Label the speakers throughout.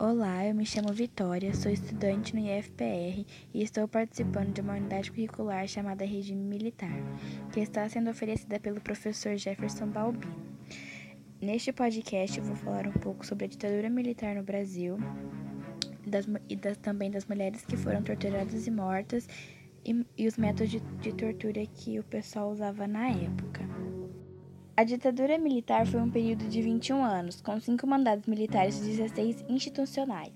Speaker 1: Olá, eu me chamo Vitória, sou estudante no IFPR e estou participando de uma unidade curricular chamada Regime Militar, que está sendo oferecida pelo professor Jefferson Balbino. Neste podcast eu vou falar um pouco sobre a ditadura militar no Brasil das, e das, também das mulheres que foram torturadas e mortas e, e os métodos de, de tortura que o pessoal usava na época. A ditadura militar foi um período de 21 anos, com cinco mandados militares e 16 institucionais.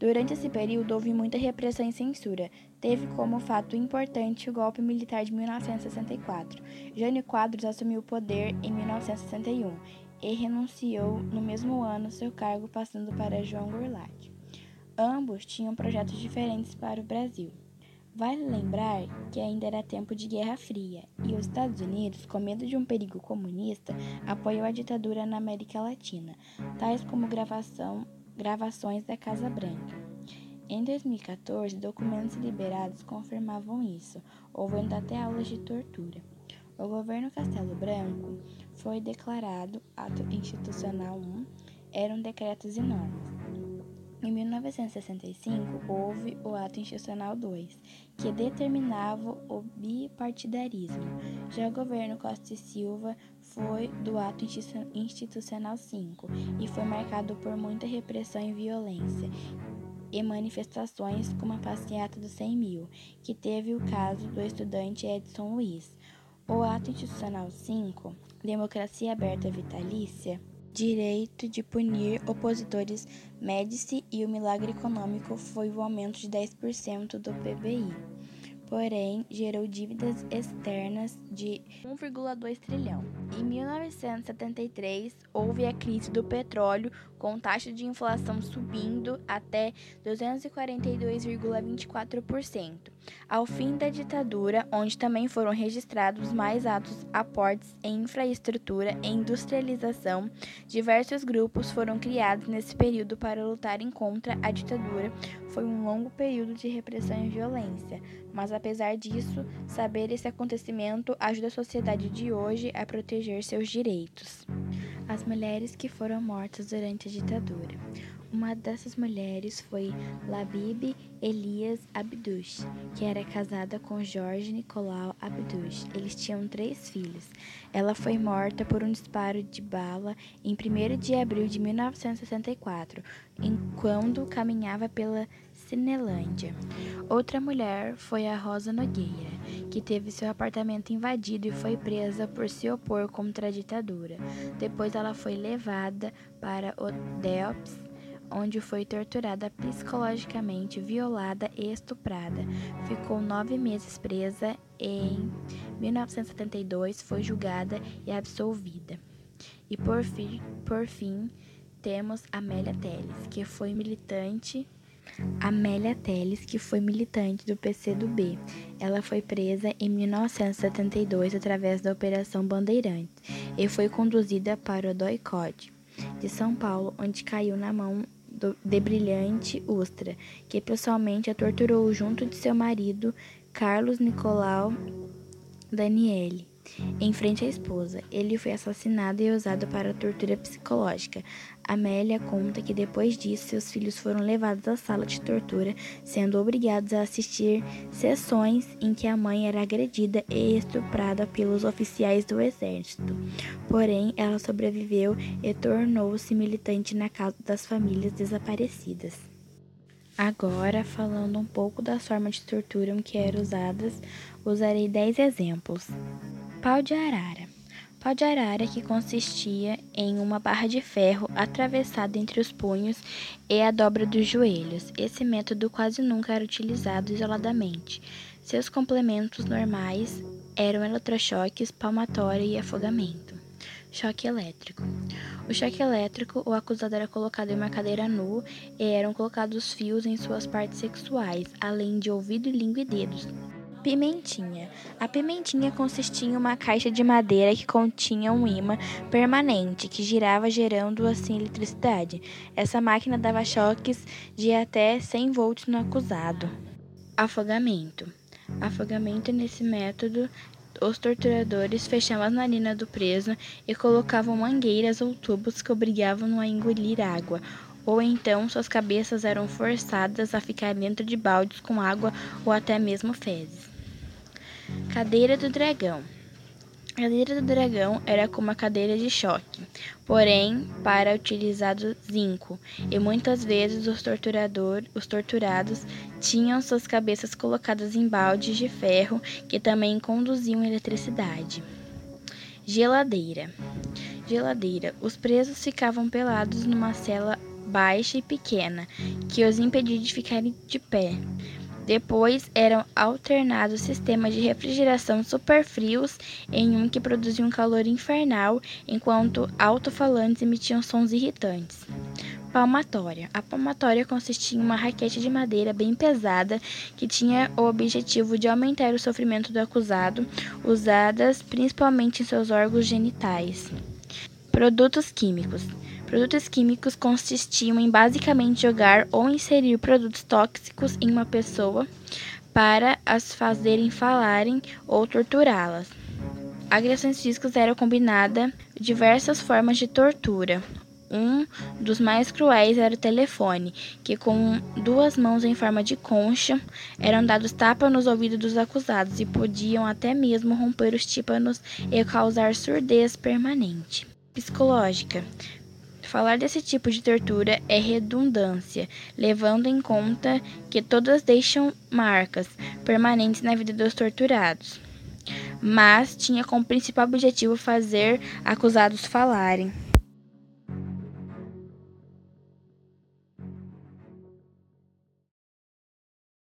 Speaker 1: Durante esse período houve muita repressão e censura. Teve como fato importante o golpe militar de 1964. Jânio Quadros assumiu o poder em 1961 e renunciou no mesmo ano seu cargo, passando para João Goulart. Ambos tinham projetos diferentes para o Brasil. Vale lembrar que ainda era tempo de Guerra Fria e os Estados Unidos, com medo de um perigo comunista, apoiou a ditadura na América Latina, tais como gravação, gravações da Casa Branca. Em 2014, documentos liberados confirmavam isso, houve até aulas de tortura. O governo Castelo Branco foi declarado ato institucional 1, eram decretos e normas. Em 1965, houve o Ato Institucional 2, que determinava o bipartidarismo. Já o governo Costa e Silva foi do Ato Institucional 5 e foi marcado por muita repressão e violência e manifestações como a passeata dos 100 mil, que teve o caso do estudante Edson Luiz. O Ato Institucional 5, Democracia Aberta Vitalícia, direito de punir opositores médici e o milagre econômico foi o aumento de 10% do PBI. Porém, gerou dívidas externas de 1,2 trilhão. Em 1973, houve a crise do petróleo, com taxa de inflação subindo até 242,24%. Ao fim da ditadura, onde também foram registrados mais atos aportes em infraestrutura e industrialização, diversos grupos foram criados nesse período para lutarem contra a ditadura. Foi um longo período de repressão e violência, mas apesar disso, saber esse acontecimento ajuda a sociedade de hoje a proteger seus direitos. As mulheres que foram mortas durante a ditadura. Uma dessas mulheres foi Labib Elias Abdush, que era casada com Jorge Nicolau Abdush. Eles tinham três filhos. Ela foi morta por um disparo de bala em 1 de abril de 1964, enquanto caminhava pela Cinelândia. Outra mulher foi a Rosa Nogueira, que teve seu apartamento invadido e foi presa por se opor contra a ditadura. Depois ela foi levada para o Delps, onde foi torturada psicologicamente, violada e estuprada. Ficou nove meses presa em 1972 foi julgada e absolvida. E por fim, por fim temos Amélia Teles, que foi militante Amélia Teles, que foi militante do PCdoB. Ela foi presa em 1972 através da Operação Bandeirantes e foi conduzida para o DOICOD de São Paulo, onde caiu na mão de Brilhante Ustra, que pessoalmente a torturou junto de seu marido, Carlos Nicolau Daniele em frente à esposa. Ele foi assassinado e usado para tortura psicológica. Amélia conta que depois disso seus filhos foram levados à sala de tortura, sendo obrigados a assistir sessões em que a mãe era agredida e estuprada pelos oficiais do exército. Porém, ela sobreviveu e tornou-se militante na causa das famílias desaparecidas. Agora, falando um pouco das formas de tortura que eram usadas, usarei 10 exemplos. Pau de arara. Pau de arara que consistia em uma barra de ferro atravessada entre os punhos e a dobra dos joelhos. Esse método quase nunca era utilizado isoladamente. Seus complementos normais eram eletrochoques, palmatória e afogamento. Choque elétrico. O choque elétrico, o acusado era colocado em uma cadeira nu e eram colocados fios em suas partes sexuais, além de ouvido, língua e dedos. Pimentinha. A pimentinha consistia em uma caixa de madeira que continha um imã permanente que girava gerando assim eletricidade. Essa máquina dava choques de até 100 volts no acusado. Afogamento. Afogamento nesse método os torturadores fechavam as narinas do preso e colocavam mangueiras ou tubos que obrigavam-no a engolir água ou então suas cabeças eram forçadas a ficar dentro de baldes com água ou até mesmo fezes. Cadeira do dragão. A cadeira do dragão era como a cadeira de choque, porém para utilizado zinco, e muitas vezes os, torturador, os torturados tinham suas cabeças colocadas em baldes de ferro que também conduziam eletricidade. Geladeira. Geladeira. Os presos ficavam pelados numa cela baixa e pequena, que os impedia de ficarem de pé. Depois eram alternados sistemas de refrigeração superfrios em um que produzia um calor infernal, enquanto alto-falantes emitiam sons irritantes. Palmatória. A palmatória consistia em uma raquete de madeira bem pesada que tinha o objetivo de aumentar o sofrimento do acusado, usadas principalmente em seus órgãos genitais. Produtos químicos. Produtos químicos consistiam em basicamente jogar ou inserir produtos tóxicos em uma pessoa para as fazerem falarem ou torturá-las. Agressões físicas eram combinadas diversas formas de tortura. Um dos mais cruéis era o telefone, que com duas mãos em forma de concha eram dados tapas nos ouvidos dos acusados e podiam até mesmo romper os tímpanos e causar surdez permanente. Psicológica. Falar desse tipo de tortura é redundância, levando em conta que todas deixam marcas permanentes na vida dos torturados. Mas tinha como principal objetivo fazer acusados falarem.